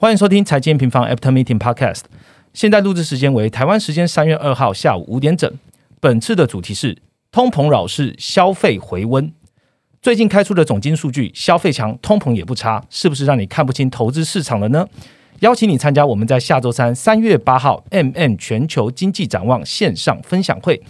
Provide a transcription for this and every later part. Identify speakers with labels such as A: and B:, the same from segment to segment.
A: 欢迎收听财经平方 After Meeting Podcast。现在录制时间为台湾时间三月二号下午五点整。本次的主题是通膨扰事，消费回温。最近开出的总金数据，消费强，通膨也不差，是不是让你看不清投资市场了呢？邀请你参加我们在下周三三月八号 MM 全球经济展望线上分享会，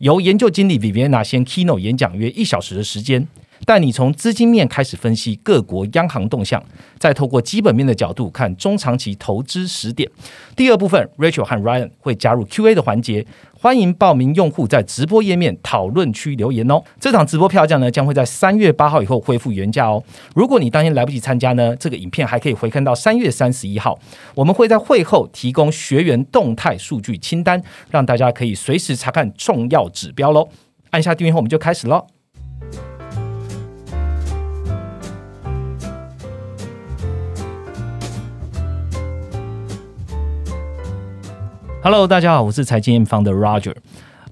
A: 由研究经理 Viviana 先 Keynote 演讲约一小时的时间。带你从资金面开始分析各国央行动向，再透过基本面的角度看中长期投资时点。第二部分，Rachel 和 Ryan 会加入 Q&A 的环节，欢迎报名用户在直播页面讨论区留言哦。这场直播票价呢将会在三月八号以后恢复原价哦。如果你当天来不及参加呢，这个影片还可以回看到三月三十一号。我们会在会后提供学员动态数据清单，让大家可以随时查看重要指标喽。按下订阅后，我们就开始喽。Hello，大家好，我是财经方的 Roger。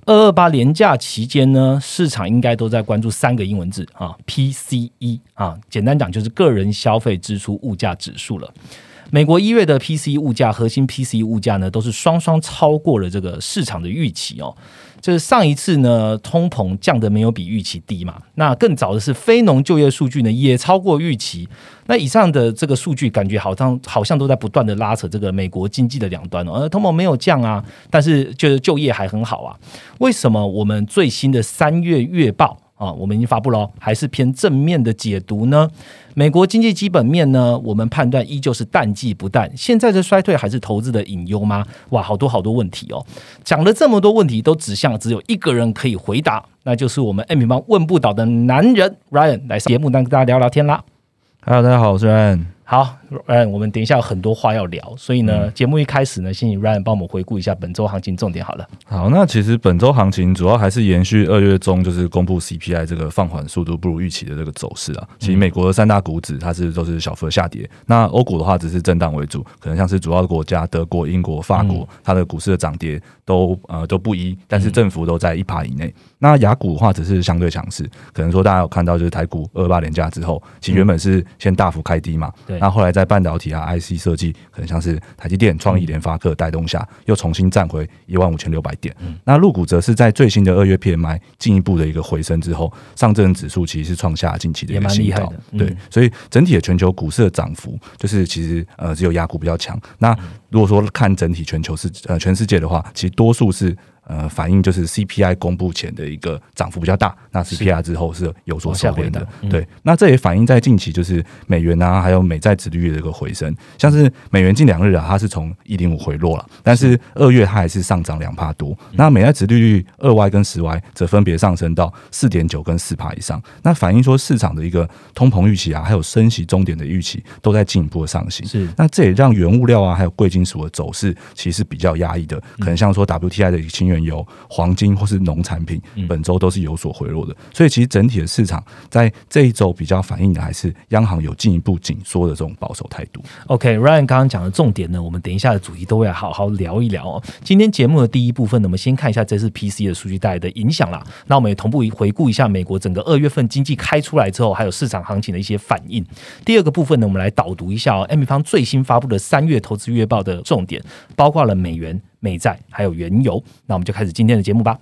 A: 二二八年假期间呢，市场应该都在关注三个英文字啊，PCE 啊，简单讲就是个人消费支出物价指数了。美国一月的 PCE 物价，核心 PCE 物价呢，都是双双超过了这个市场的预期哦。就是上一次呢，通膨降的没有比预期低嘛。那更早的是非农就业数据呢，也超过预期。那以上的这个数据，感觉好像好像都在不断的拉扯这个美国经济的两端哦。而通膨没有降啊，但是就是就业还很好啊。为什么我们最新的三月月报？啊，我们已经发布了，还是偏正面的解读呢？美国经济基本面呢？我们判断依旧是淡季不淡。现在的衰退还是投资的隐忧吗？哇，好多好多问题哦！讲了这么多问题，都指向只有一个人可以回答，那就是我们 M 平方问不倒的男人 Ryan 来节目，跟大家聊聊天啦。
B: Hello，大家好，我是 Ryan。
A: 好，Ryan，我们等一下有很多话要聊，所以呢，节目一开始呢，先请 Ryan 帮我们回顾一下本周行情重点好了。
B: 好，那其实本周行情主要还是延续二月中就是公布 CPI 这个放缓速度不如预期的这个走势啊。其实美国的三大股指它是都是小幅下跌，那欧股的话只是震荡为主，可能像是主要的国家德国、英国、法国，它的股市的涨跌都呃都不一，但是振幅都在一趴以内。那雅股的话只是相对强势，可能说大家有看到就是台股二八连假之后，其实原本是先大幅开低嘛，
A: 对，
B: 那后来在半导体啊、IC 设计，可能像是台积电、创意、联发科带动下，又重新站回一万五千六百点。那入股则是在最新的二月 PMI 进一步的一个回升之后，上证指数其实是创下近期的一个新高。对，所以整体的全球股市的涨幅，就是其实呃只有亚股比较强。那如果说看整体全球是呃全世界的话，其实多数是。呃，反映就是 CPI 公布前的一个涨幅比较大，那 CPI 之后是有所收敛的。对，那这也反映在近期就是美元啊，还有美债殖利率的一个回升。像是美元近两日啊，它是从一点五回落了，但是二月它还是上涨两帕多。那美债殖利率二 Y 跟十 Y 则分别上升到四点九跟四帕以上。那反映说市场的一个通膨预期啊，还有升息终点的预期都在进一步的上行。
A: 是，
B: 那这也让原物料啊，还有贵金属的走势其实是比较压抑的。可能像说 WTI 的一个清源。油黄金或是农产品，本周都是有所回落的，所以其实整体的市场在这一周比较反映的还是央行有进一步紧缩的这种保守态度。
A: OK，Ryan 刚刚讲的重点呢，我们等一下的主题都会好好聊一聊哦。今天节目的第一部分呢，我们先看一下这次 PC 的数据带来的影响啦。那我们也同步回顾一下美国整个二月份经济开出来之后，还有市场行情的一些反应。第二个部分呢，我们来导读一下哦，M 方最新发布的三月投资月报的重点，包括了美元。美债还有原油，那我们就开始今天的节目吧。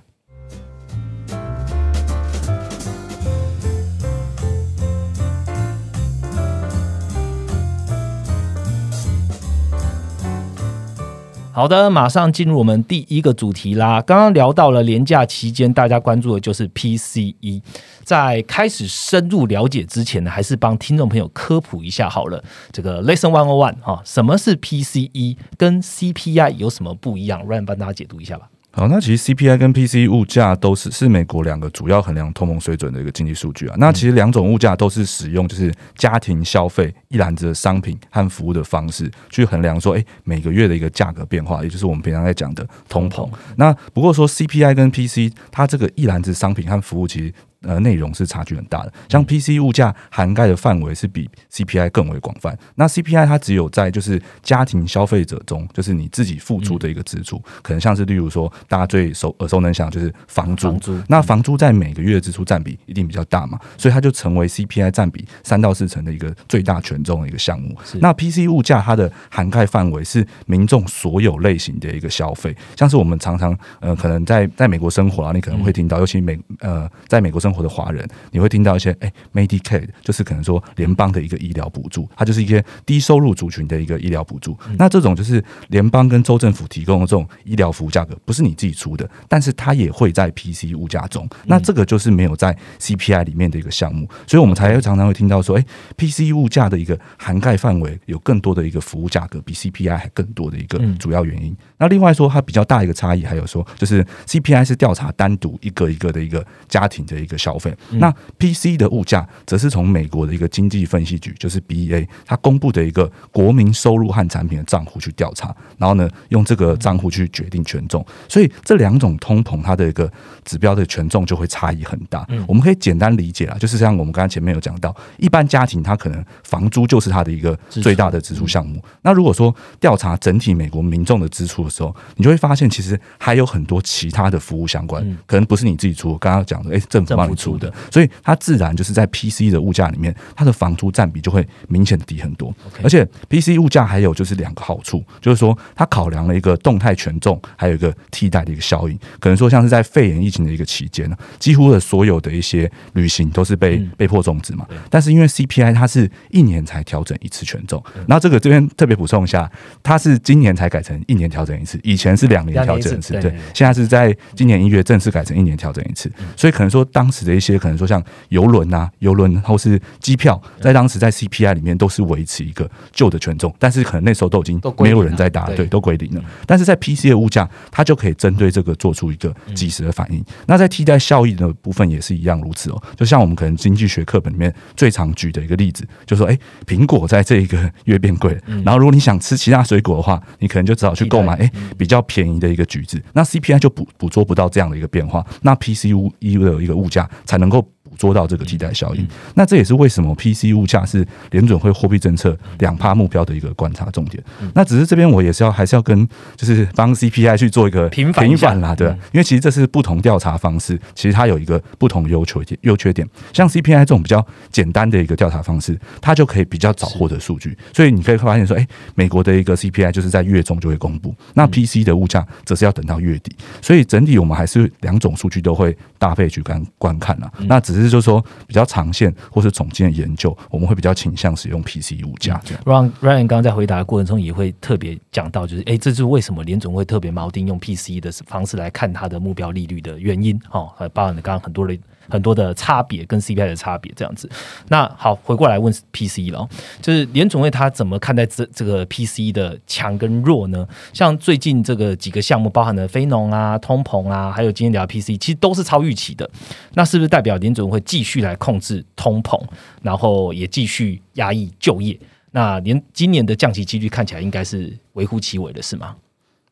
A: 好的，马上进入我们第一个主题啦。刚刚聊到了廉价期间，大家关注的就是 PCE。在开始深入了解之前呢，还是帮听众朋友科普一下好了。这个 Lesson One O One 哈，什么是 PCE，跟 CPI 有什么不一样？？Ryan 帮大家解读一下吧。
B: 好，那其实 CPI 跟 PCE 物价都是是美国两个主要衡量通膨水准的一个经济数据啊。那其实两种物价都是使用就是家庭消费一篮子的商品和服务的方式去衡量说，哎，每个月的一个价格变化，也就是我们平常在讲的通膨。那不过说 CPI 跟 PCE 它这个一篮子商品和服务其实。呃，内容是差距很大的。像 PC 物价涵盖的范围是比 CPI 更为广泛。那 CPI 它只有在就是家庭消费者中，就是你自己付出的一个支出，可能像是例如说大家最熟耳熟能详就是房租。那房租在每个月的支出占比一定比较大嘛，所以它就成为 CPI 占比三到四成的一个最大权重的一个项目。那 PC 物价它的涵盖范围是民众所有类型的一个消费，像是我们常常呃可能在在美国生活啊，你可能会听到，尤其美呃在美国生活。的华人，你会听到一些哎，Medicaid 就是可能说联邦的一个医疗补助，它就是一些低收入族群的一个医疗补助。那这种就是联邦跟州政府提供的这种医疗服务价格，不是你自己出的，但是它也会在 PC 物价中。那这个就是没有在 CPI 里面的一个项目，所以我们才会常常会听到说，哎，PC 物价的一个涵盖范围有更多的一个服务价格，比 CPI 还更多的一个主要原因。那另外说，它比较大一个差异，还有说，就是 CPI 是调查单独一个一个的一个家庭的一个消费，那 PC 的物价则是从美国的一个经济分析局，就是 BEA，它公布的一个国民收入和产品的账户去调查，然后呢，用这个账户去决定权重。所以这两种通膨，它的一个指标的权重就会差异很大。我们可以简单理解啊，就是像我们刚才前面有讲到，一般家庭它可能房租就是它的一个最大的支出项目。那如果说调查整体美国民众的支出，的时候，你就会发现其实还有很多其他的服务相关，可能不是你自己出。刚刚讲的，哎，政府帮你出的，所以它自然就是在 PC 的物价里面，它的房租占比就会明显低很多。而且 PC 物价还有就是两个好处，就是说它考量了一个动态权重，还有一个替代的一个效应。可能说像是在肺炎疫情的一个期间呢，几乎的所有的一些旅行都是被被迫终止嘛。但是因为 CPI 它是一年才调整一次权重，然后这个这边特别补充一下，它是今年才改成一年调整。一次，以前是两年调整一次，对，现在是在今年一月正式改成一年调整一次，所以可能说当时的一些可能说像游轮啊、游轮或是机票，在当时在 CPI 里面都是维持一个旧的权重，但是可能那时候都已经没有人在打，对，都归零了。但是在 PC 的物价，它就可以针对这个做出一个及时的反应。那在替代效益的部分也是一样如此哦。就像我们可能经济学课本里面最常举的一个例子，就说，哎，苹果在这一个月变贵了，然后如果你想吃其他水果的话，你可能就只好去购买。比较便宜的一个橘子，那 CPI 就捕捕捉不到这样的一个变化，那 PCU 一的一个物价才能够。做到这个替代效应，那这也是为什么 PC 物价是联准会货币政策两趴目标的一个观察重点。那只是这边我也是要还是要跟就是帮 CPI 去做一个
A: 平反
B: 啦，对，因为其实这是不同调查方式，其实它有一个不同优缺点优缺点。像 CPI 这种比较简单的一个调查方式，它就可以比较早获得数据，所以你可以发现说，哎，美国的一个 CPI 就是在月中就会公布，那 PC 的物价则是要等到月底，所以整体我们还是两种数据都会搭配去观观看了。那只是。就是说，比较长线或是总监的研究，我们会比较倾向使用 PC 物价。
A: 让 Ryan 刚刚在回答的过程中，也会特别讲到，就是哎，这是为什么联总会特别锚定用 PC 的方式来看它的目标利率的原因。哦，包含了刚刚很多人。很多的差别跟 CPI 的差别这样子，那好，回过来问 PC 了，就是联总会他怎么看待这这个 PC 的强跟弱呢？像最近这个几个项目，包含了非农啊、通膨啊，还有今天聊 PC，其实都是超预期的。那是不是代表联总会继续来控制通膨，然后也继续压抑就业？那连今年的降息几率看起来应该是微乎其微的，是吗？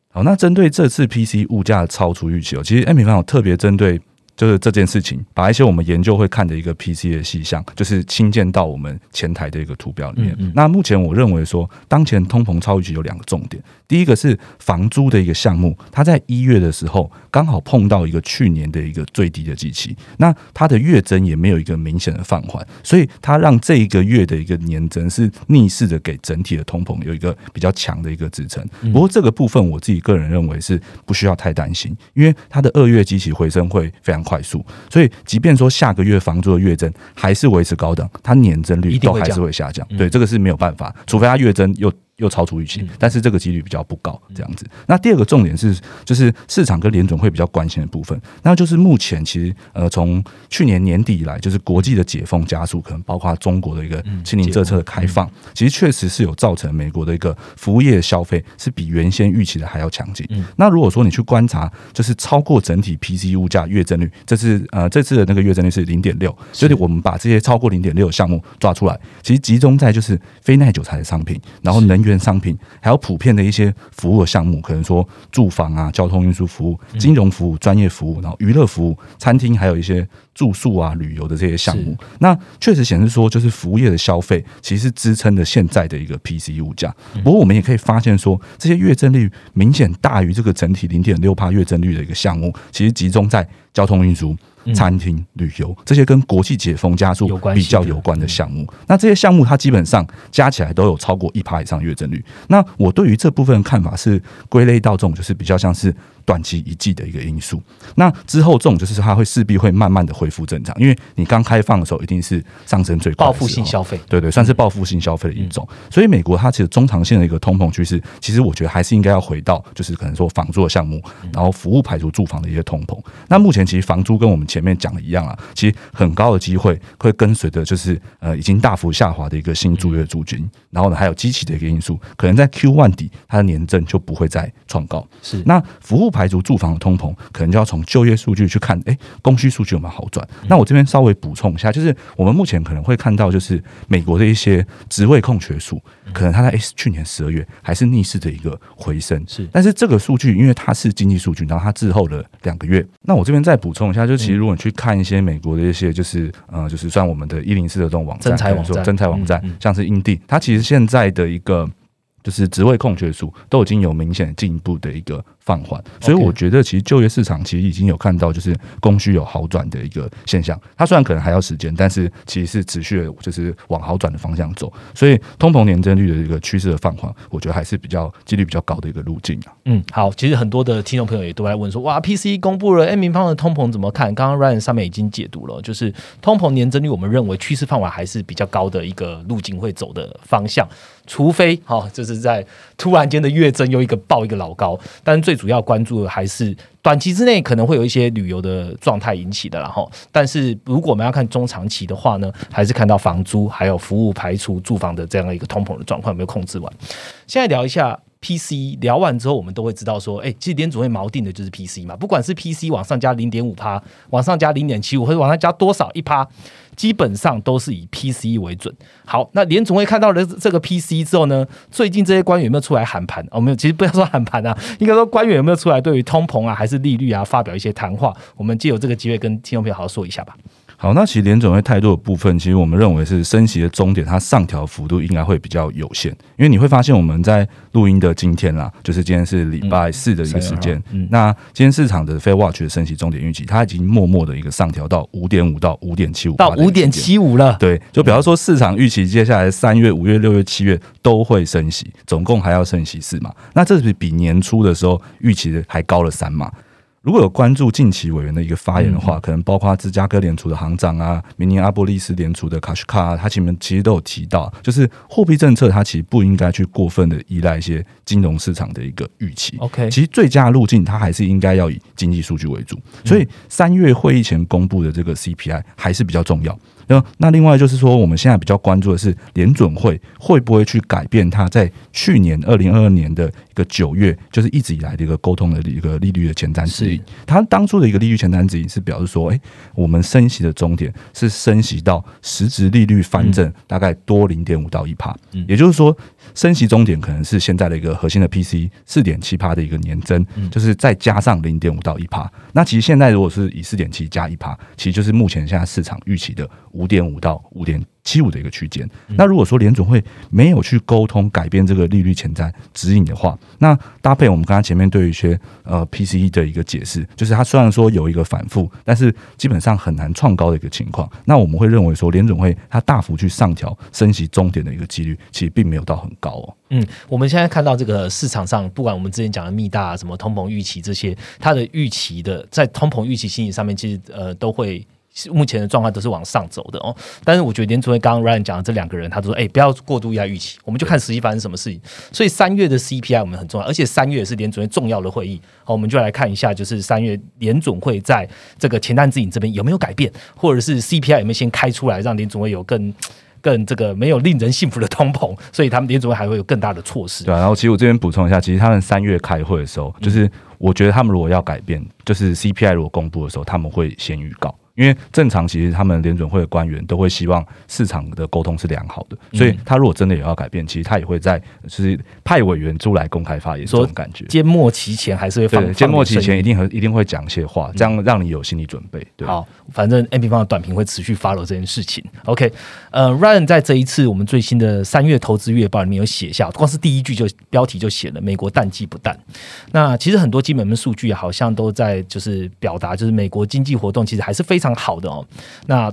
B: 好，那针对这次 PC 物价超出预期哦，其实 M 平方有特别针对。就是这件事情，把一些我们研究会看的一个 PC 的细项，就是新建到我们前台的一个图表里面。那目前我认为说，当前通膨超预期有两个重点。第一个是房租的一个项目，它在一月的时候刚好碰到一个去年的一个最低的基期，那它的月增也没有一个明显的放缓，所以它让这一个月的一个年增是逆势的给整体的通膨有一个比较强的一个支撑。不过这个部分我自己个人认为是不需要太担心，因为它的二月基期回升会非常。快速，所以即便说下个月房租的月增还是维持高等，它年增率都还是会下降。对，这个是没有办法，除非它月增又又超出预期，但是这个几率比较不高，这样子。那第二个重点是，就是市场跟联总会比较关心的部分，那就是目前其实呃，从去年年底以来，就是国际的解封加速，可能包括中国的一个清零政策的开放，其实确实是有造成美国的一个服务业消费是比原先预期的还要强劲。那如果说你去观察，就是超过整体 PC 物价月增率，这次呃这次的那个月增率是零点六，所以我们把这些超过零点六的项目抓出来，其实集中在就是非耐久材的商品，然后能源商品，还有普遍的一些服务的项目，可能说住房啊、交通运输服务、金融服务、专业服务，然后娱乐服务、餐厅，还有一些住宿啊、旅游的这些项目。那确实显示说，就是服务业的消费其实支撑着现在的一个 PC 物价。不过我们也可以发现说，这些月增率明显大于这个整体零点六帕月增率的一个项目，其实集中在交通运输。餐厅、旅游这些跟国际解封加速比较有关的项目，那这些项目它基本上加起来都有超过一趴以上月增率。那我对于这部分看法是归类到这种就是比较像是短期一季的一个因素。那之后这种就是它会势必会慢慢的恢复正常，因为你刚开放的时候一定是上升最快，
A: 报复性消费，
B: 对对，算是报复性消费的一种。所以美国它其实中长线的一个通膨趋势，其实我觉得还是应该要回到就是可能说房租的项目，然后服务排除住房的一些通膨。那目前其实房租跟我们前面讲的一样啊，其实很高的机会会跟随着就是呃已经大幅下滑的一个新租约租金，然后呢还有机器的一个因素，可能在 Q one 底它的年增就不会再创高。
A: 是
B: 那服务排除住房的通膨，可能就要从就业数据去看，哎，供需数据有没有好转？那我这边稍微补充一下，就是我们目前可能会看到，就是美国的一些职位空缺数，可能它在哎去年十二月还是逆势的一个回升，
A: 是，
B: 但是这个数据因为它是经济数据，然后它滞后了两个月，那我这边再补充一下，就其实如果你去看一些美国的一些就是呃，就是算我们的一零四的这种网站，
A: 网站，
B: 真才网站，像是印地，它其实现在的一个就是职位空缺数都已经有明显进一步的一个。放缓，所以我觉得其实就业市场其实已经有看到就是供需有好转的一个现象。它虽然可能还要时间，但是其实是持续的就是往好转的方向走。所以通膨年增率的一个趋势的放缓，我觉得还是比较几率比较高的一个路径啊。
A: 嗯，好，其实很多的听众朋友也都在问说，哇，PC 公布了 M 平方的通膨怎么看？刚刚 Ryan 上面已经解读了，就是通膨年增率，我们认为趋势放缓还是比较高的一个路径会走的方向，除非哈，就是在突然间的月增又一个爆一个老高，但是最最主要关注的还是短期之内可能会有一些旅游的状态引起的，然后，但是如果我们要看中长期的话呢，还是看到房租还有服务排除住房的这样一个通膨的状况有没有控制完。现在聊一下 PC，聊完之后我们都会知道说，哎，其实联储会锚定的就是 PC 嘛，不管是 PC 往上加零点五趴，往上加零点七五，或者往上加多少一趴。基本上都是以 PC 为准。好，那联总会看到了这个 PC 之后呢，最近这些官员有没有出来喊盘？哦，没有，其实不要说喊盘啊，应该说官员有没有出来对于通膨啊，还是利率啊，发表一些谈话？我们借由这个机会跟听众朋友好好说一下吧。
B: 好，那其实联总会态度的部分，其实我们认为是升息的终点，它上调幅度应该会比较有限。因为你会发现，我们在录音的今天啦，就是今天是礼拜四的一个时间。那今天市场的 Fair Watch 的升息终点预期，它已经默默的一个上调到五点五到五点七五，
A: 到五点七五了。
B: 对，就比方说市场预期接下来三月、五月、六月、七月都会升息，总共还要升息四嘛。那这是比年初的时候预期的还高了三码。如果有关注近期委员的一个发言的话，可能包括芝加哥联储的行长啊，明尼阿波利斯联储的卡什卡，他前面其实都有提到，就是货币政策它其实不应该去过分的依赖一些金融市场的一个预期。
A: OK，
B: 其实最佳路径它还是应该要以经济数据为主，所以三月会议前公布的这个 CPI 还是比较重要。那那另外就是说，我们现在比较关注的是联准会会不会去改变它在去年二零二二年的一个九月，就是一直以来的一个沟通的一个利率的前瞻指引。它当初的一个利率前瞻指引是表示说，哎，我们升息的终点是升息到实质利率翻正大概多零点五到一帕，也就是说，升息终点可能是现在的一个核心的 PC 四点七趴的一个年增，就是再加上零点五到一趴。那其实现在如果是以四点七加一趴，其实就是目前现在市场预期的。五点五到五点七五的一个区间。那如果说联总会没有去沟通改变这个利率潜在指引的话，那搭配我们刚刚前面对于一些呃 PCE 的一个解释，就是它虽然说有一个反复，但是基本上很难创高的一个情况。那我们会认为说联总会它大幅去上调升息终点的一个几率，其实并没有到很高哦。
A: 嗯，我们现在看到这个市场上，不管我们之前讲的密大什么通膨预期这些，它的预期的在通膨预期心理上面，其实呃都会。目前的状况都是往上走的哦。但是我觉得联储会刚刚 Ryan 讲的这两个人，他都说：“哎，不要过度依赖预期，我们就看实际发生什么事情。”所以三月的 CPI 我们很重要，而且三月也是联储会重要的会议。好，我们就来看一下，就是三月联总会在这个前瞻指引这边有没有改变，或者是 CPI 有没有先开出来，让联总会有更。更这个没有令人信服的通膨，所以他们联储会还会有更大的措施。
B: 对，然后其实我这边补充一下，其实他们三月开会的时候，就是我觉得他们如果要改变，就是 CPI 如果公布的时候，他们会先预告。因为正常，其实他们联准会的官员都会希望市场的沟通是良好的，所以他如果真的也要改变，其实他也会在就是派委员出来公开发言，这种感觉。
A: 缄默期前还是会放，
B: 缄默期前一定和一定会讲一些话，这样让你有心理准备。
A: 好，反正 M P 方的短评会持续 follow 这件事情。OK，呃，Ryan 在这一次我们最新的三月投资月报里面有写下，光是第一句就标题就写了美国淡季不淡。那其实很多基本面数据好像都在就是表达，就是美国经济活动其实还是非非常好的哦。那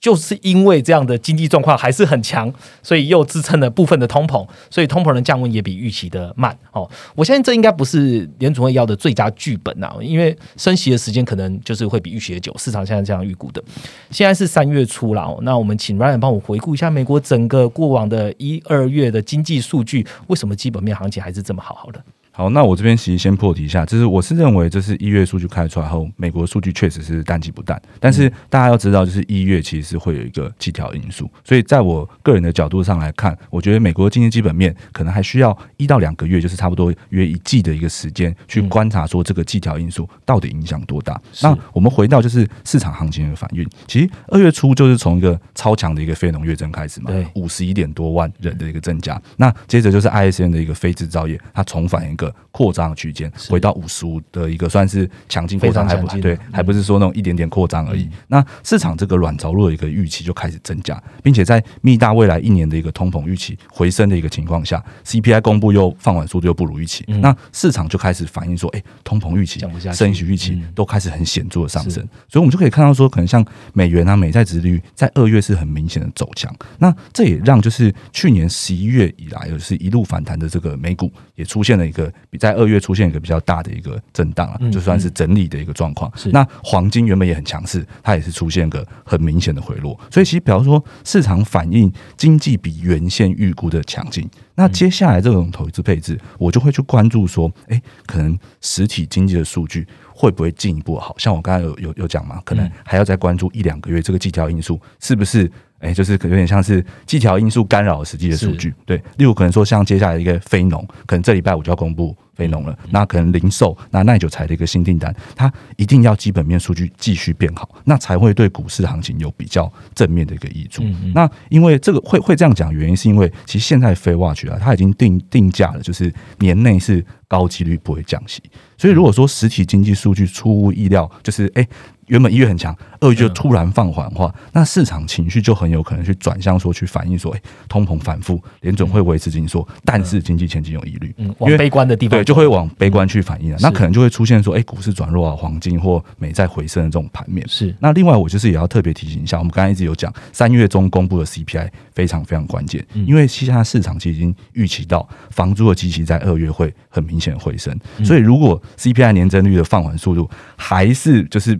A: 就是因为这样的经济状况还是很强，所以又支撑了部分的通膨，所以通膨的降温也比预期的慢哦。我相信这应该不是联储会要的最佳剧本呐，因为升息的时间可能就是会比预期的久，市场现在这样预估的。现在是三月初了，那我们请 Ryan 帮我回顾一下美国整个过往的一二月的经济数据，为什么基本面行情还是这么好好的？
B: 好，那我这边其实先破题一下，就是我是认为这是一月数据开出来后，美国数据确实是淡季不淡，但是大家要知道，就是一月其实是会有一个季调因素，所以在我个人的角度上来看，我觉得美国经济基本面可能还需要一到两个月，就是差不多约一季的一个时间去观察说这个季调因素到底影响多大。那我们回到就是市场行情的反应，其实二月初就是从一个超强的一个非农月增开始嘛，五十一点多万人的一个增加，那接着就是 ISM 的一个非制造业，它重返一个。扩张区间回到五十五的一个算是强劲扩张，还不对，还不是说那种一点点扩张而已。那市场这个软着陆的一个预期就开始增加，并且在密大未来一年的一个通膨预期回升的一个情况下，CPI 公布又放缓速度又不如预期，那市场就开始反映说，哎，通膨预期、升息预期都开始很显著的上升。所以，我们就可以看到说，可能像美元啊、美债值率在二月是很明显的走强。那这也让就是去年十一月以来，就是一路反弹的这个美股也出现了一个。在二月出现一个比较大的一个震荡啊，就算是整理的一个状况。那黄金原本也很强势，它也是出现个很明显的回落。所以其实，比方说市场反映经济比原先预估的强劲，那接下来这种投资配置，我就会去关注说，哎，可能实体经济的数据会不会进一步好？像我刚才有有有讲嘛，可能还要再关注一两个月，这个技巧因素是不是？哎，就是可有点像是技巧因素干扰实际的数据，对。例如可能说，像接下来一个非农，可能这礼拜五就要公布非农了，那可能零售、那耐久材的一个新订单，它一定要基本面数据继续变好，那才会对股市行情有比较正面的一个益处。那因为这个会会这样讲，原因是因为其实现在非 watch 啊，它已经定定价了，就是年内是高几率不会降息，所以如果说实体经济数据出乎意料，就是哎。原本一月很强，二月就突然放缓的话，那市场情绪就很有可能去转向说去反映说，哎，通膨反复，联准会维持紧缩，但是经济前景有疑虑，
A: 嗯，往悲观的地方，
B: 对，就会往悲观去反映了。那可能就会出现说，哎，股市转弱啊，黄金或美债回升的这种盘面。
A: 是。
B: 那另外，我就是也要特别提醒一下，我们刚才一直有讲，三月中公布的 CPI 非常非常关键，因为现在市场其实已经预期到房租的机器在二月会很明显回升，所以如果 CPI 年增率的放缓速度还是就是。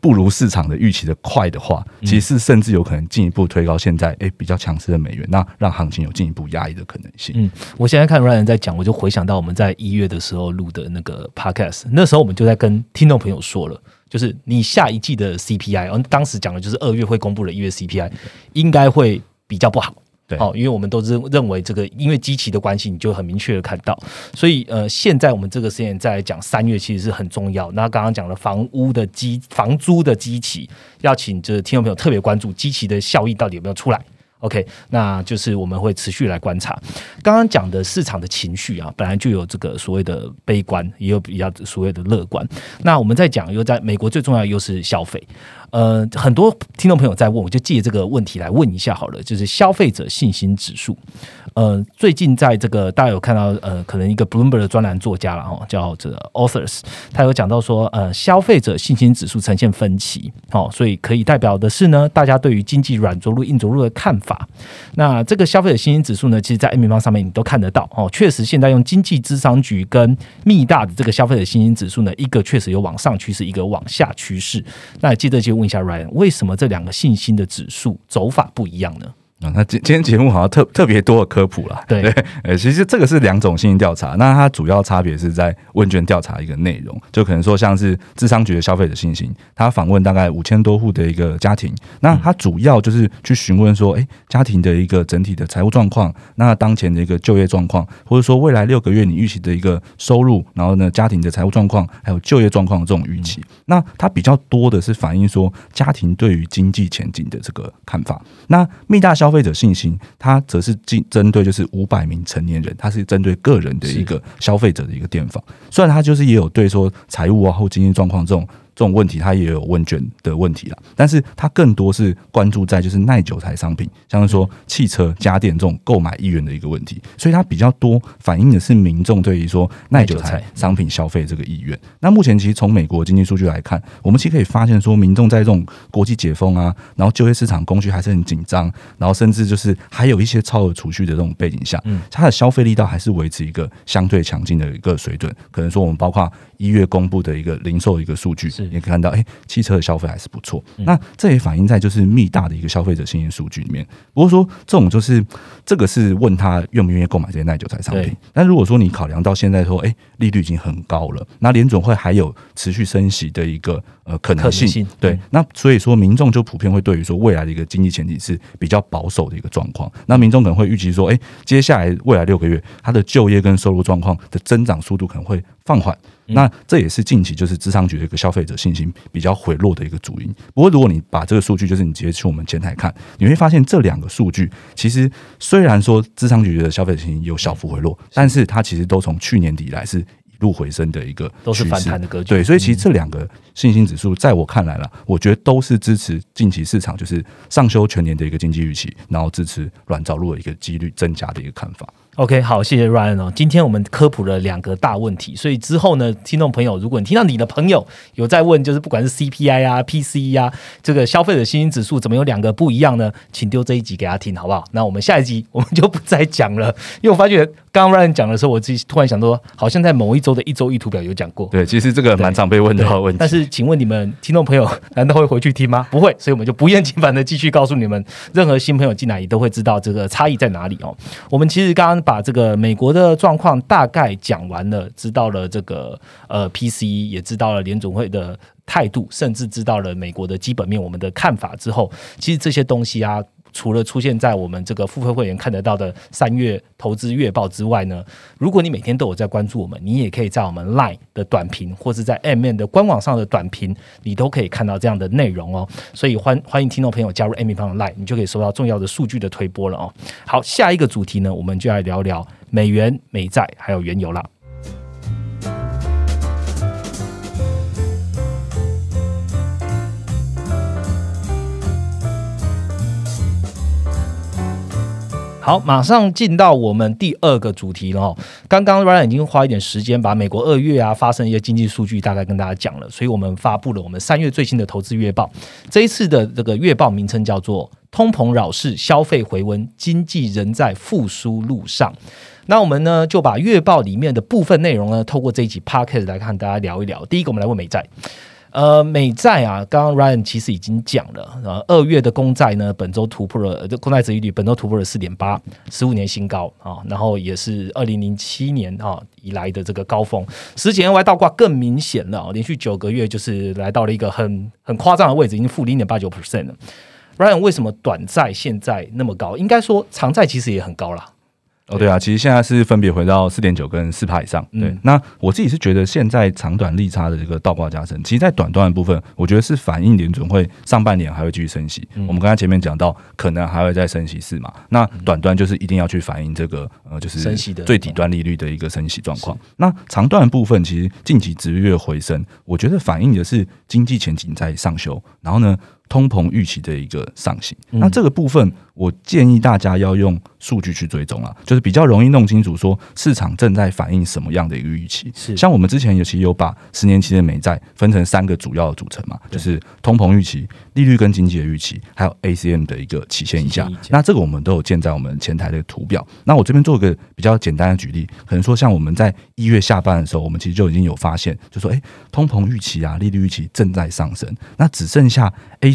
B: 不如市场的预期的快的话，其实甚至有可能进一步推高现在诶比较强势的美元，那让行情有进一步压抑的可能性。
A: 嗯，我现在看 Ryan 在讲，我就回想到我们在一月的时候录的那个 Podcast，那时候我们就在跟听众朋友说了，就是你下一季的 CPI，我们当时讲的就是二月会公布的一月 CPI，应该会比较不好。好，因为我们都是认为这个，因为机器的关系，你就很明确的看到，所以呃，现在我们这个时间再来讲三月，其实是很重要。那刚刚讲了房屋的机房租的机器，要请这听众朋友特别关注机器的效益到底有没有出来。OK，那就是我们会持续来观察。刚刚讲的市场的情绪啊，本来就有这个所谓的悲观，也有比较所谓的乐观。那我们在讲，又在美国最重要的又是消费。呃，很多听众朋友在问，我就借这个问题来问一下好了，就是消费者信心指数。呃，最近在这个大家有看到，呃，可能一个 Bloomberg 的专栏作家了哈，叫这个 Authors，他有讲到说，呃，消费者信心指数呈现分歧，哦，所以可以代表的是呢，大家对于经济软着陆、硬着陆的看法。那这个消费者信心指数呢，其实在 A 平方上面你都看得到哦，确实现在用经济智商局跟密大的这个消费者信心指数呢，一个确实有往上趋势，一个往下趋势。那接着就问一下 Ryan，为什么这两个信心的指数走法不一样呢？
B: 啊，那今今天节目好像特特别多的科普啦。
A: 对，
B: 呃，其实这个是两种信息调查，那它主要差别是在问卷调查一个内容，就可能说像是智商局的消费者信心，他访问大概五千多户的一个家庭，那他主要就是去询问说，哎，家庭的一个整体的财务状况，那当前的一个就业状况，或者说未来六个月你预期的一个收入，然后呢，家庭的财务状况，还有就业状况这种预期，那它比较多的是反映说家庭对于经济前景的这个看法，那密大消。消费者信心，它则是针针对就是五百名成年人，它是针对个人的一个消费者的一个电访。虽然它就是也有对说财务啊或经济状况这种。这种问题，它也有问卷的问题了，但是它更多是关注在就是耐久材商品，像是说汽车、家电这种购买意愿的一个问题，所以它比较多反映的是民众对于说耐久材商品消费这个意愿。那目前其实从美国经济数据来看，我们其实可以发现说，民众在这种国际解封啊，然后就业市场供需还是很紧张，然后甚至就是还有一些超额储蓄的这种背景下，嗯，它的消费力道还是维持一个相对强劲的一个水准。可能说我们包括一月公布的一个零售一个数据。也看到，哎，汽车的消费还是不错。那这也反映在就是密大的一个消费者信心数据里面。不过说这种就是这个是问他愿不愿意购买这些耐久材商品。但如果说你考量到现在说，哎，利率已经很高了，那联总会还有持续升息的一个呃可能性。对，那所以说民众就普遍会对于说未来的一个经济前景是比较保守的一个状况。那民众可能会预期说，哎，接下来未来六个月，他的就业跟收入状况的增长速度可能会放缓。那这也是近期就是智商局的一个消费者信心比较回落的一个主因。不过，如果你把这个数据，就是你直接去我们前台看，你会发现这两个数据其实虽然说智商局的消费者信心有小幅回落，但是它其实都从去年底来是一路回升的一个
A: 都是反弹的格局。
B: 对，所以其实这两个信心指数，在我看来了，我觉得都是支持近期市场就是上修全年的一个经济预期，然后支持软着陆的一个几率增加的一个看法。
A: OK，好，谢谢 Ryan 哦。今天我们科普了两个大问题，所以之后呢，听众朋友，如果你听到你的朋友有在问，就是不管是 CPI 啊、PCE 啊，这个消费者信心指数怎么有两个不一样呢？请丢这一集给他听，好不好？那我们下一集我们就不再讲了，因为我发觉刚刚 Ryan 讲的时候，我自己突然想说，好像在某一周的一周一图表有讲过。
B: 对，其实这个蛮常被问到的问题。
A: 但是，请问你们听众朋友，难道会回去听吗？不会，所以我们就不厌其烦的继续告诉你们，任何新朋友进来也都会知道这个差异在哪里哦。我们其实刚刚把这个美。国的状况大概讲完了，知道了这个呃 PC，也知道了联总会的态度，甚至知道了美国的基本面，我们的看法之后，其实这些东西啊。除了出现在我们这个付费会员看得到的三月投资月报之外呢，如果你每天都有在关注我们，你也可以在我们 Line 的短评，或是在 M N 的官网上的短评，你都可以看到这样的内容哦。所以欢欢迎听众朋友加入 M N 方的 Line，你就可以收到重要的数据的推播了哦。好，下一个主题呢，我们就来聊聊美元、美债还有原油了。好，马上进到我们第二个主题了哦。刚刚 Ryan 已经花一点时间把美国二月啊发生一些经济数据大概跟大家讲了，所以我们发布了我们三月最新的投资月报。这一次的这个月报名称叫做“通膨扰市，消费回温，经济仍在复苏路上”。那我们呢就把月报里面的部分内容呢，透过这一集 Podcast 来看大家聊一聊。第一个，我们来问美债。呃，美债啊，刚刚 Ryan 其实已经讲了，呃，二月的公债呢，本周突破了，这公债收益率本周突破了四点八，十五年新高啊，然后也是二零零七年啊以来的这个高峰，十几年外倒挂更明显了，连续九个月就是来到了一个很很夸张的位置，已经负零点八九 percent 了。Ryan 为什么短债现在那么高？应该说长债其实也很高了。
B: 哦，对啊，其实现在是分别回到四点九跟四趴以上。对，那我自己是觉得现在长短利差的这个倒挂加深，其实，在短端的部分，我觉得是反映联准会上半年还会继续升息。我们刚才前面讲到，可能还会再升息四嘛。那短端就是一定要去反映这个呃，就是
A: 升息的
B: 最底端利率的一个升息状况。那长段部分，其实近期值月回升，我觉得反映的是经济前景在上修，然后呢。通膨预期的一个上行。
A: 嗯
B: 那这个部分，我建议大家要用数据去追踪啊，就是比较容易弄清楚说市场正在反映什么样的一个预期。
A: 是
B: 像我们之前有其实有把十年期的美债分成三个主要的组成嘛，就是通膨预期、利率跟经济的预期，还有 ACM 的一个期限溢价
A: 期限溢价。
B: 那这个我们都有建在我们前台的图表。那我这边做一个比较简单的举例，可能说像我们在一月下半的时候，我们其实就已经有发现，就说诶，通膨预期啊，利率预期正在上升，那只剩下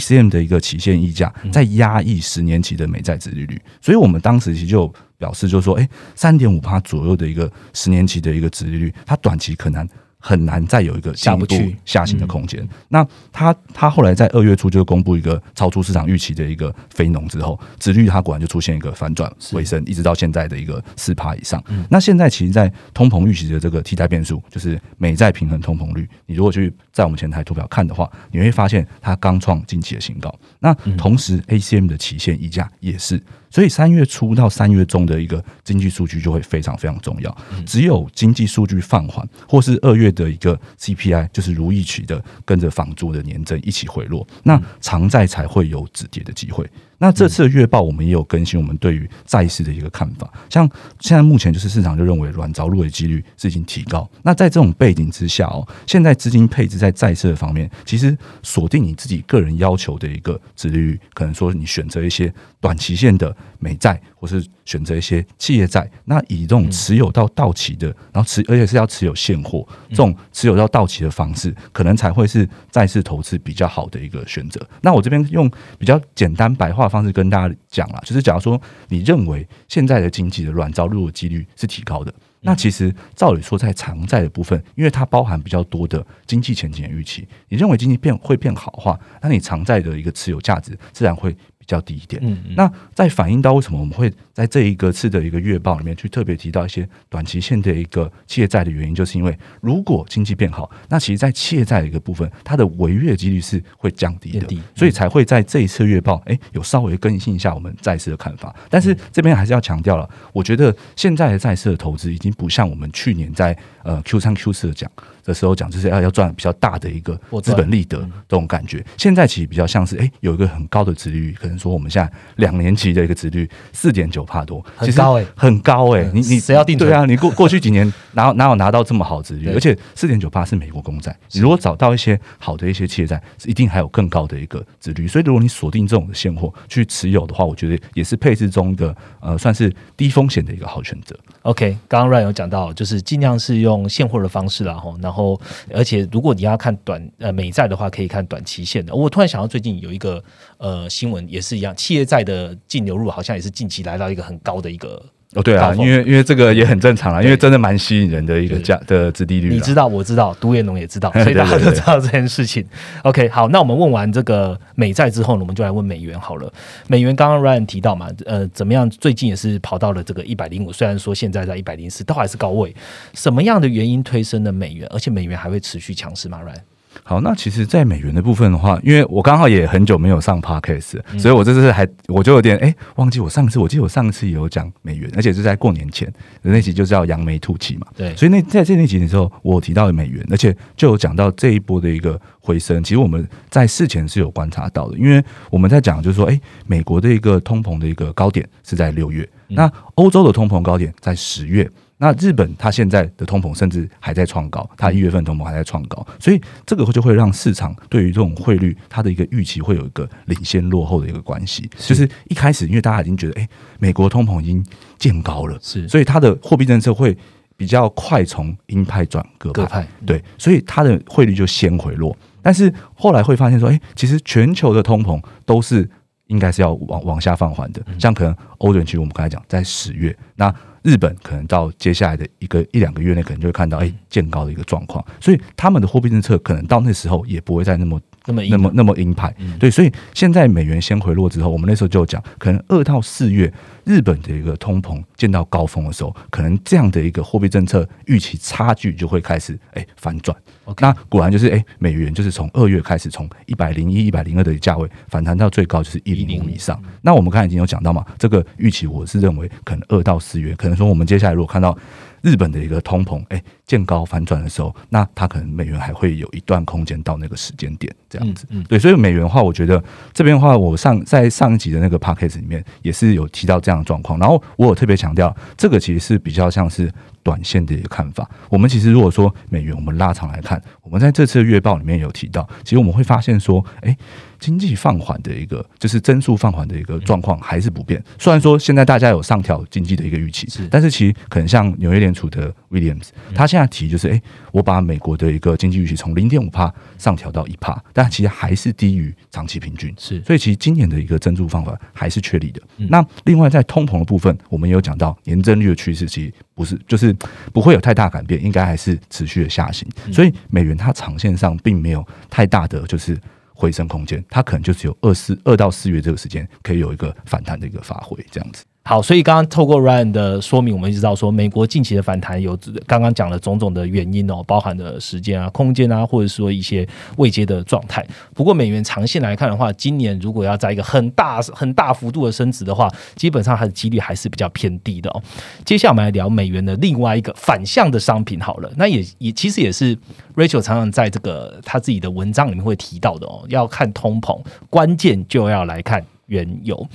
B: ACM 的一个期限溢价在压抑十年期的美债殖利率，所以我们当时其实就表示，就是说，哎，三点五帕左右的一个十年期的一个殖利率，它短期可能。很难再有一个进一步
A: 下不去
B: 下行的空间。那他他后来在二月初就公布一个超出市场预期的一个非农之后，殖率它果然就出现一个反转回升，一直到现在的一个四趴以上。那现在其实，在通膨预期的这个替代变数，就是美债平衡通膨率，你如果去在我们前台图表看的话，你会发现它刚创近期的新高。那同时 ACM 的期限溢价也是。所以三月初到三月中的一个经济数据就会非常非常重要。只有经济数据放缓，或是二月的一个 CPI 就是如预期的跟着房租的年增一起回落，那长债才会有止跌的机会。那这次的月报我们也有更新我们对于债市的一个看法，像现在目前就是市场就认为软着陆的几率是已经提高。那在这种背景之下哦，现在资金配置在债市的方面，其实锁定你自己个人要求的一个值率，可能说你选择一些短期限的美债，或是选择一些企业债，那以这种持有到到期的，然后持而且是要持有现货，这种持有到到期的方式，可能才会是债市投资比较好的一个选择。那我这边用比较简单白话方式跟大家讲啦，就是假如说你认为现在的经济的软着陆的几率是提高的。那其实照理说，在偿债的部分，因为它包含比较多的经济前景的预期，你认为经济变会变好的话，那你偿债的一个持有价值自然会比较低一点。那在反映到为什么我们会在这一个次的一个月报里面去特别提到一些短期限的一个企业债的原因，就是因为如果经济变好，那其实，在企业债的一个部分，它的违约几率是会降低的，所以才会在这一次月报，哎，有稍微更新一下我们债市的看法。但是这边还是要强调了，我觉得现在的债市的投资已经不像我们去年在呃 Q 三 Q 四的讲的时候讲，就是要要赚比较大的一个资本利得这种感觉。现在其实比较像是，哎，有一个很高的值率，可能说我们现在两年期的一个值率四点九帕多，其实
A: 很高欸
B: 很高哎、
A: 嗯
B: 你你
A: 谁要定
B: 对啊？你过 过去几年哪有哪有拿到这么好值率？
A: 对
B: 而且四点九八是美国公债，你如果找到一些好的一些企业债，一定还有更高的一个值率。所以如果你锁定这种的现货去持有的话，我觉得也是配置中一个呃算是低风险的一个好选择。
A: OK，刚刚 Ryan 有讲到，就是尽量是用现货的方式啦，吼，然后而且如果你要看短呃美债的话，可以看短期限的。我突然想到最近有一个呃新闻也是一样，企业债的净流入好像也是近期来到一个很高的一个。
B: 哦，对啊，因为因为这个也很正常啦，因为真的蛮吸引人的一个价的殖利率。
A: 你知道，我知道，独眼龙也知道，所以大家都知道这件事情。OK，好，那我们问完这个美债之后呢，我们就来问美元好了。美元刚刚 Ryan 提到嘛，呃，怎么样？最近也是跑到了这个一百零五，虽然说现在在一百零四，都还是高位。什么样的原因推升了美元？而且美元还会持续强势吗？Ryan？
B: 好，那其实，在美元的部分的话，因为我刚好也很久没有上 podcast，、所以
A: 嗯
B: 我这次还我就有点哎、忘记我上次，我记得我上次也有讲美元，而且是在过年前那集就叫扬眉吐气嘛。
A: 对
B: 所以那在这那集的时候，我有提到美元，而且就有讲到这一波的一个回升。其实我们在事前是有观察到的，因为我们在讲就是说，哎、美国的一个通膨的一个高点是在六月，那欧洲的通膨高点在十月。那日本它现在的通膨甚至还在创高，它一月份通膨还在创高，所以这个就会让市场对于这种汇率它的一个预期会有一个领先落后的一个关系。就是一开始因为大家已经觉得，哎、美国通膨已经见高了，
A: 是
B: 所以它的货币政策会比较快从鹰派转鸽派，对，所以它的汇率就先回落。但是后来会发现说，哎、其实全球的通膨都是应该是要往往下放缓的。像可能欧元区，我们刚才讲在十月，那日本可能到接下来的一个一两个月内，可能就会看到哎见高的一个状况，所以他们的货币政策可能到那时候也不会再那么
A: 那么硬
B: 那么那么鹰派。对，所以现在美元先回落之后，我们那时候就讲，可能二到四月日本的一个通膨见到高峰的时候，可能这样的一个货币政策预期差距就会开始哎反转。那果然就是哎，美元就是从二月开始，从一百零一、一百零二的价位反弹到最高就是一零五以上。那我们刚才已经有讲到嘛，这个预期我是认为可能二到四月，可能说我们接下来如果看到日本的一个通膨哎见高反转的时候，那它可能美元还会有一段空间到那个时间点这样子。
A: 嗯嗯
B: 对，所以美元的话，我觉得这边的话，我上在上一集的那个 p a c k a g e 里面也是有提到这样的状况，然后我有特别强调，这个其实是比较像是短线的一个看法。我们其实如果说美元，我们拉长来看，我们在这次的月报里面有提到，其实我们会发现说，哎，经济放缓的一个就是增速放缓的一个状况还是不变。虽然说现在大家有上调经济的一个预期
A: 是，
B: 但是其实可能像纽约联储的 Williams，他现在提就是，哎，我把美国的一个经济预期从零点五帕上调到一帕，但其实还是低于长期平均。
A: 是
B: 所以其实今年的一个增速方法还是确立的。
A: 嗯
B: 那另外在通膨的部分，我们也有讲到年增率的趋势，其实不是就是不会有太大改变，应该还是持续的下行。
A: 嗯
B: 所以美元它长线上并没有太大的就是回升空间，它可能就只有二四二到四月这个时间可以有一个反弹的一个发挥，这样子。
A: 好，所以刚刚透过 Ryan 的说明，我们知道说美国近期的反弹有刚刚讲了种种的原因哦，包含的时间啊、空间啊，或者说一些未接的状态。不过美元长线来看的话，今年如果要在一个很大很大幅度的升值的话，基本上它的几率还是比较偏低的哦。接下来我们来聊美元的另外一个反向的商品好了，那也也其实也是 Rachel 常常在这个他自己的文章里面会提到的哦，要看通膨，关键就要来看原油。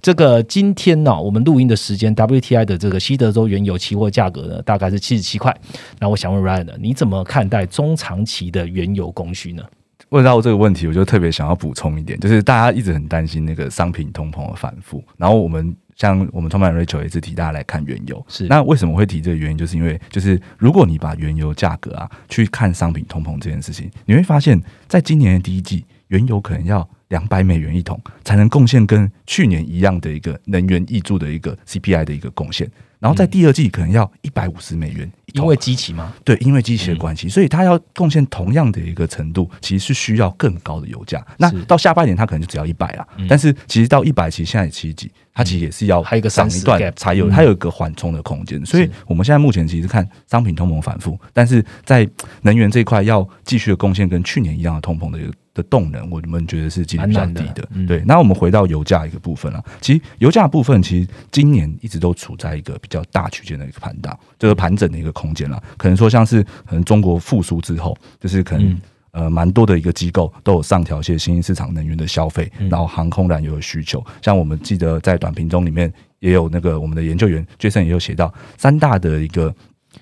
A: 这个今天呢、我们录音的时间，WTI 的这个西德州原油期货价格呢，大概是七十七块。那我想问 Ryan 呢，你怎么看待中长期的原油供需呢？
B: 问到这个问题，我就特别想要补充一点，就是大家一直很担心那个商品通膨的反复，然后我们像我们创办人 Rachel 也是提大家来看原油，
A: 是
B: 那为什么会提这个原因，就是因为就是如果你把原油价格啊去看商品通膨这件事情，你会发现在今年的第一季，原油可能要两百美元一桶才能贡献跟去年一样的一个能源益注的一个 CPI 的一个贡献，然后在第二季可能要一百五十美元
A: 因为机器吗？
B: 对，因为机器的关系，所以它要贡献同样的一个程度，其实是需要更高的油价。那到下半年，它可能就只要一百了。
A: 嗯
B: 但是其实到一百，其实现在也七十几，它其实也是要
A: 还有一个
B: 涨一段才有，
A: 嗯
B: 它有一个缓冲的空间。所以我们现在目前其实看商品通膨反复，但是在能源这一块要继续的贡献跟去年一样的通膨的一个的动能，我们觉得是今年比较低的。对，那我们回到油价一个部分啊，其实油价部分其实今年一直都处在一个比较大区间的一个盘大，就是盘整的一个空间了。可能说像是可能中国复苏之后，就是可能。
A: 嗯
B: 呃，蛮多的一个机构都有上调一些新兴市场能源的消费，
A: 嗯
B: 然后航空燃油的需求。像我们记得在短评中里面也有那个我们的研究员 Jason 也有写到，三大的一个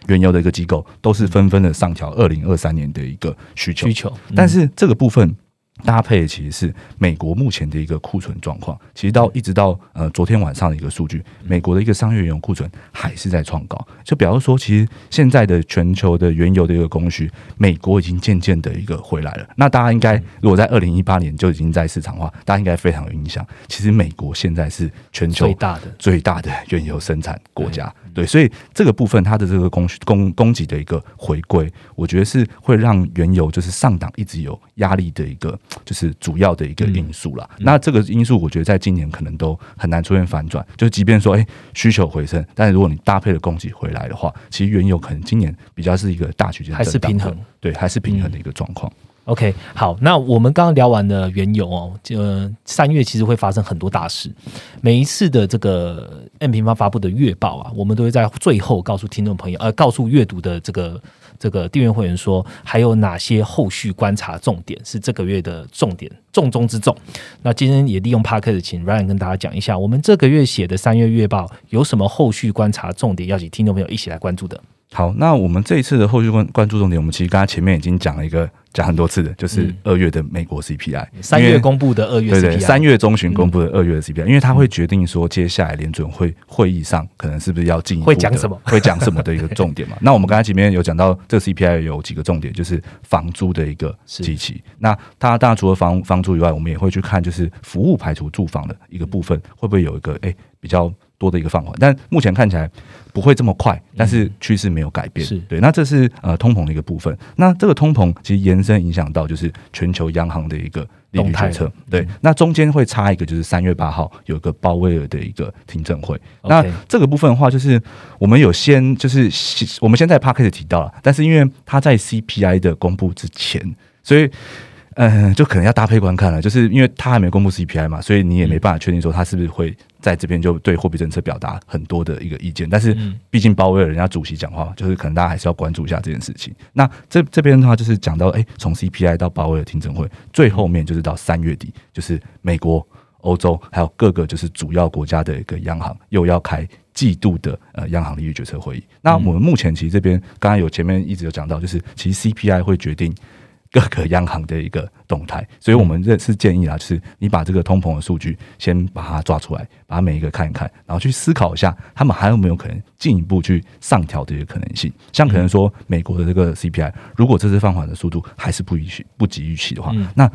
B: 原油的一个机构都是纷纷的上调二零二三年的一个需求
A: 需。求，嗯
B: 但是这个部分搭配其实是美国目前的一个库存状况。其实到一直到呃昨天晚上的一个数据，美国的一个商业原油库存还是在创高，就比方说，其实现在的全球的原油的一个供需，美国已经渐渐的一个回来了。那大家应该如果在二零一八年就已经在市场化，大家应该非常有印象。其实美国现在是全球
A: 最大的
B: 最大的原油生产国家，对，所以这个部分它的这个供需供供给的一个回归，我觉得是会让原油就是上档一直有压力的一个就是主要的一个因素啦。那这个因素，我觉得在今年可能都很难出现反转。就即便说，哎、需求回升，但是如果你搭配了供给回来的话，其实原油可能今年比较是一个大区间
A: 还是平衡，
B: 对，还是平衡的一个状况。
A: OK，好，那我们刚刚聊完了原油哦，呃，三月其实会发生很多大事。每一次的这个 M 平方发布的月报啊，我们都会在最后告诉听众朋友，呃，告诉阅读的这个这个订阅会员说，还有哪些后续观察重点是这个月的重点，重中之重。那今天也利用 p a r k 请 Ryan 跟大家讲一下，我们这个月写的三月月报有什么后续观察重点，要请听众朋友一起来关注的。
B: 好，那我们这一次的后续关关注重点，我们其实刚才前面已经讲了一个讲很多次的，就是
A: 嗯。
B: 二月的美国 CPI，
A: 三月公布的二月
B: 对
A: CPI，
B: 对，三月中旬公布的二月的 CPI，、因为它会决定说接下来联准会会议上可能是不是要进一步的
A: 会讲什么？
B: 会讲什么的一个重点嘛。那我们刚才前面有讲到这个 CPI 有几个重点，就是房租的一个
A: 是。
B: 基期。那它当然除了房房租以外，我们也会去看就是服务排除住房的一个部分，会不会有一个哎、比较多的一个放缓？但目前看起来不会这么快，但是趋势没有改变。
A: 是
B: 对，那这是呃通膨的一个部分。那这个通膨其实延伸影响到就是全球央行的一个利率
A: 动态
B: 决策
A: 了。
B: 对，那中间会插一个就是三月八号有一个鲍威尔的一个听证会。那这个部分的话，就是我们有先就是我们先在 p a r k 提到了，但是因为它在 CPI 的公布之前，所以。嗯，就可能要搭配观看了，就是因为它还没公布 CPI 嘛，所以你也没办法确定说它是不是会在这边就对货币政策表达很多的一个意见。但是毕竟鲍威尔人家主席讲话嘛，就是可能大家还是要关注一下这件事情。那这这边的话，就是讲到哎，从 CPI 到鲍威尔听证会，最后面就是到三月底，就是美国、欧洲还有各个就是主要国家的一个央行又要开季度的呃央行利率决策会议。那我们目前其实这边刚刚有前面一直有讲到，就是其实 CPI 会决定。各个央行的一个动态，所以我们这是建议啊，就是你把这个通膨的数据先把它抓出来，把它每一个看一看，然后去思考一下，他们还有没有可能进一步去上调的一个可能性。像可能说美国的这个 CPI，如果这次放缓的速度还是不预期、不及预期的话，那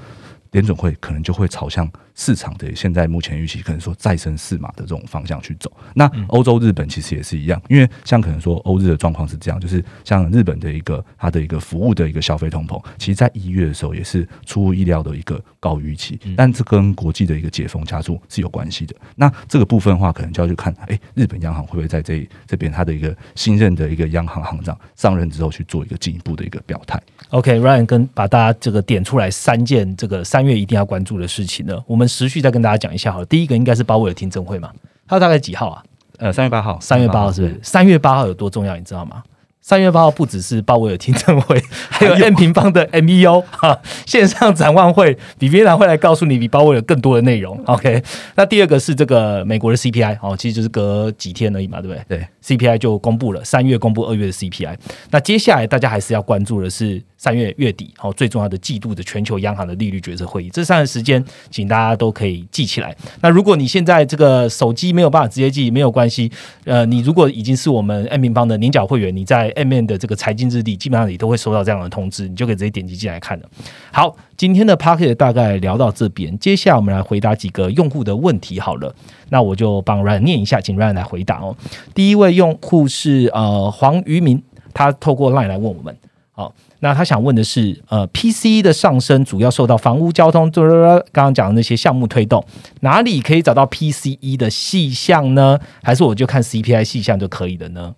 B: 联准会可能就会朝向。市场的现在目前预期可能说再生四码的这种方向去走。那欧洲、日本其实也是一样，因为像可能说欧日的状况是这样，就是像日本的一个它的一个服务的一个消费通膨，其实在一月的时候也是出乎意料的一个高预期，但这跟国际的一个解封加速是有关系的。那这个部分的话，可能就要去看，哎，日本央行会不会在这这边它的一个新任的一个央行行长上任之后去做一个进一步的一个表态
A: ？OK，Ryan 跟把大家这个点出来三件这个三月一定要关注的事情呢，我们。持续再跟大家讲一下好了，第一个应该是鲍威尔听证会嘛，他大概几号啊？
B: 呃，三月八号，
A: 三月八号是不是？三月八号有多重要，你知道吗？三月八号不只是鲍威尔听证会，还有 N 平方的 MEO 哈线上展望会，比别人会来告诉你比鲍威尔更多的内容。OK，那第二个是这个美国的 CPI 哦，其实就是隔几天而已嘛，对不对？
B: 对
A: ，CPI 就公布了，三月公布二月的 CPI。那接下来大家还是要关注的是三月月底好最重要的季度的全球央行的利率决策会议。这三个时间，请大家都可以记起来。那如果你现在这个手机没有办法直接记，没有关系。呃，你如果已经是我们 N 平方的年缴会员，你在 M 面的这个财经日历，基本上你都会收到这样的通知，你就可以直接点击进来看了。好，今天的 p a c k e t 大概聊到这边，接下来我们来回答几个用户的问题。好了，那我就帮 Ryan 念一下，请 Ryan 来回答哦。第一位用户是呃黄于明，他透过 Line 来问我们。好，那他想问的是，呃，PCE 的上升主要受到房屋、交通，刚刚讲的那些项目推动，哪里可以找到 PCE 的细项呢？还是我就看 CPI 细项就可以了呢？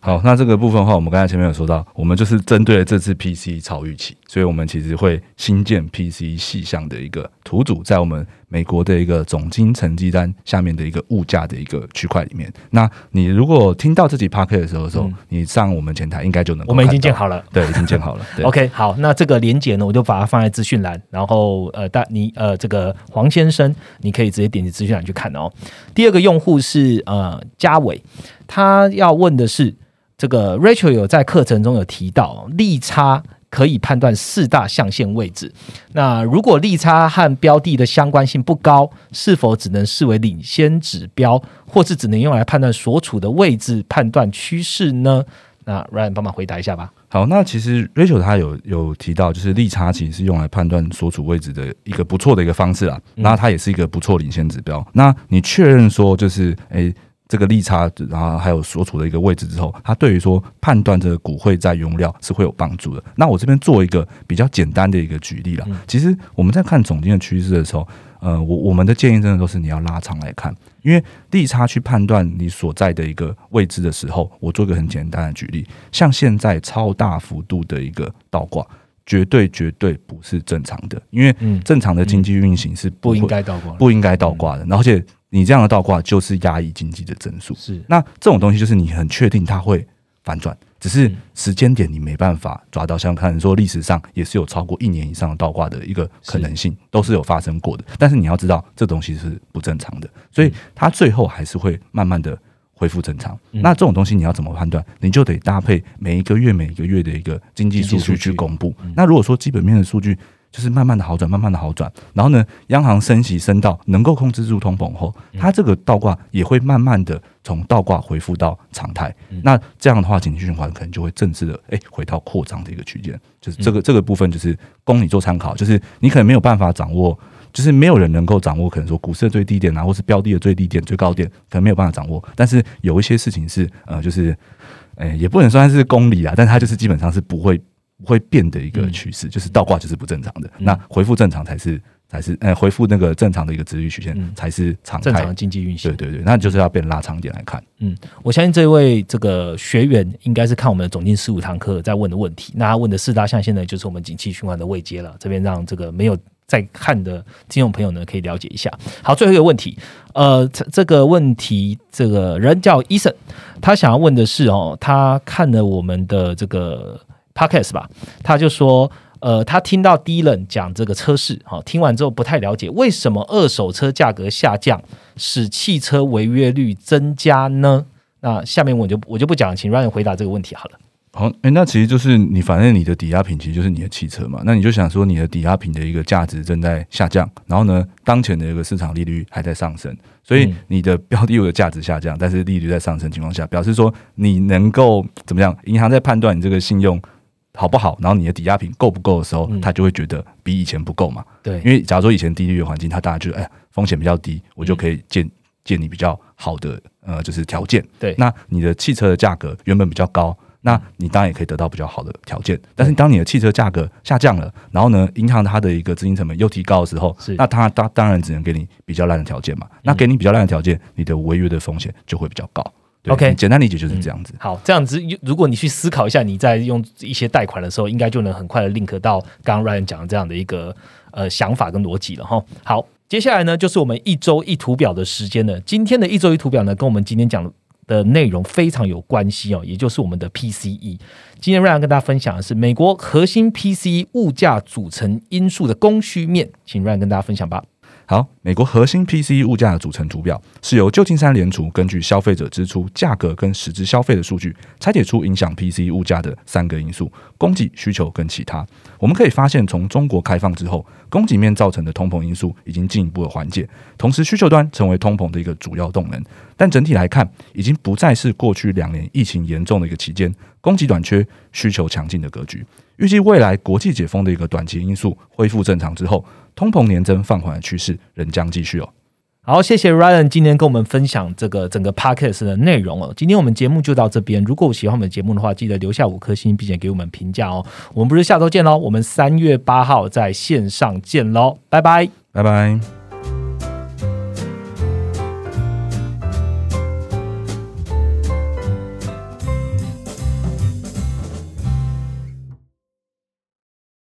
B: 好，那这个部分的话，我们刚才前面有说到，我们就是针对了这次 PC 超预期，所以我们其实会新建 PC 细项的一个图组，在我们美国的一个总金成绩单下面的一个物价的一个区块里面。那你如果听到这集 p a r k 的时候，时候你上我们前台应该就能，
A: 我们已经建好了，
B: 对，已经建好了。
A: OK，好，那这个连接呢，我就把它放在资讯栏，然后呃，大你呃，这个黄先生，你可以直接点击资讯栏去看哦。第二个用户是呃嘉伟，他要问的是。这个 Rachel 有在课程中有提到，利差可以判断四大象限位置。那如果利差和标的的相关性不高，是否只能视为领先指标，或是只能用来判断所处的位置判断趋势呢？那 Ryan 帮忙回答一下吧。
B: 好，那其实 Rachel 他有有提到，就是利差其实是用来判断所处位置的一个不错的一个方式啊。那它也是一个不错领先指标。那你确认说，就是诶。这个利差，然后还有所处的一个位置之后，它对于说判断这个股会在原料是会有帮助的。那我这边做一个比较简单的一个举例了。其实我们在看总金的趋势的时候，呃，我我们的建议真的都是你要拉长来看，因为利差去判断你所在的一个位置的时候，我做一个很简单的举例，像现在超大幅度的一个倒挂，绝对绝对不是正常的，因为正常的经济运行是
A: 不应该倒挂，
B: 不应该倒挂的，而且。你这样的倒挂就是压抑经济的增速，
A: 是
B: 那这种东西就是你很确定它会反转，只是时间点你没办法抓到。像看说历史上也是有超过一年以上的倒挂的一个可能性，都是有发生过的。但是你要知道，这东西是不正常的，所以它最后还是会慢慢的恢复正常。那这种东西你要怎么判断？你就得搭配每一个月每一个月的一个经济数据去公布。那如果说基本面的数据，就是慢慢的好转，慢慢的好转，然后呢，央行升息升到能够控制住通膨后，它这个倒挂也会慢慢的从倒挂恢复到常态。那这样的话，经济循环可能就会正式的哎回到扩张的一个区间。就是这个这个部分，就是供你做参考。就是你可能没有办法掌握，就是没有人能够掌握，可能说股市的最低点啊，或是标的的最低点、最高点，可能没有办法掌握。但是有一些事情是呃，就是哎，也不能算是公理啊，但它就是基本上是不会。会变的一个趋势，就是倒挂就是不正常的，那恢复正常才是。才是，呃，恢复那个正常的一个值率曲线
A: 嗯
B: 才是常
A: 正常的
B: 态。
A: 经济运行
B: 对。对对，那就是要变拉长一点来看。
A: 嗯，我相信这位这个学员应该是看我们的总经十五堂课在问的问题。那他问的四大象限呢，就是我们景气循环的位阶了。这边让这个没有在看的听众朋友呢，可以了解一下。好，最后一个问题，呃，这这个问题，这个人叫伊森，他想要问的是哦，他看了我们的这个 podcast 吧，他就说。呃，他听到 Dylan 讲这个车市，好、听完之后不太了解为什么二手车价格下降，使汽车违约率增加呢？那下面我就我就不讲，请 Ryan 回答这个问题好了。
B: 好，哎、那其实就是你，反正你的抵押品其实就是你的汽车嘛，那你就想说你的抵押品的一个价值正在下降，然后呢，当前的一个市场利率还在上升，所以
A: 嗯
B: 你的标的物的价值下降，但是利率在上升情况下，表示说你能够怎么样？银行在判断你这个信用好不好，然后你的抵押品够不够的时候，
A: 嗯
B: 他就会觉得比以前不够嘛。
A: 对
B: 因为假如说以前低利率的环境，他大家觉得哎呀风险比较低，我就可以建建你比较好的呃就是条件。
A: 对
B: 那你的汽车的价格原本比较高，那你当然也可以得到比较好的条件。但是当你的汽车价格下降了，然后呢，银行它的一个资金成本又提高的时候
A: 是，
B: 那它当当然只能给你比较烂的条件嘛。那给你比较烂的条件，你的违约的风险就会比较高。对
A: OK
B: 简单理解就是这样子。
A: 好，这样子，如果你去思考一下，你在用一些贷款的时候，应该就能很快的 link 到刚刚 Ryan 讲的这样的一个呃想法跟逻辑了哈。好，接下来呢，就是我们一周一图表的时间了。今天的一周一图表呢，跟我们今天讲的内容非常有关系哦，也就是我们的 PCE。今天 Ryan 跟大家分享的是美国核心 PCE 物价组成因素的供需面，请 Ryan 跟大家分享吧。
B: 好，美国核心 PC 物价的组成图表是由旧金山联储根据消费者支出、价格跟实质消费的数据，拆解出影响 PC 物价的三个因素：供给、需求跟其他。我们可以发现，从中国开放之后，供给面造成的通膨因素已经进一步的缓解，同时需求端成为通膨的一个主要动能。但整体来看，已经不再是过去两年疫情严重的一个期间，供给短缺、需求强劲的格局。预计未来国际解封的一个短期因素恢复正常之后，通膨年增放缓的趋势仍将继续哦。
A: 好，谢谢 Ryan 今天跟我们分享这个整个 podcast 的内容哦。今天我们节目就到这边。如果喜欢我们节目的话，记得留下五颗星，并且给我们评价哦。我们不是下周见喽，我们三月八号在线上见喽，拜拜。
B: 拜拜。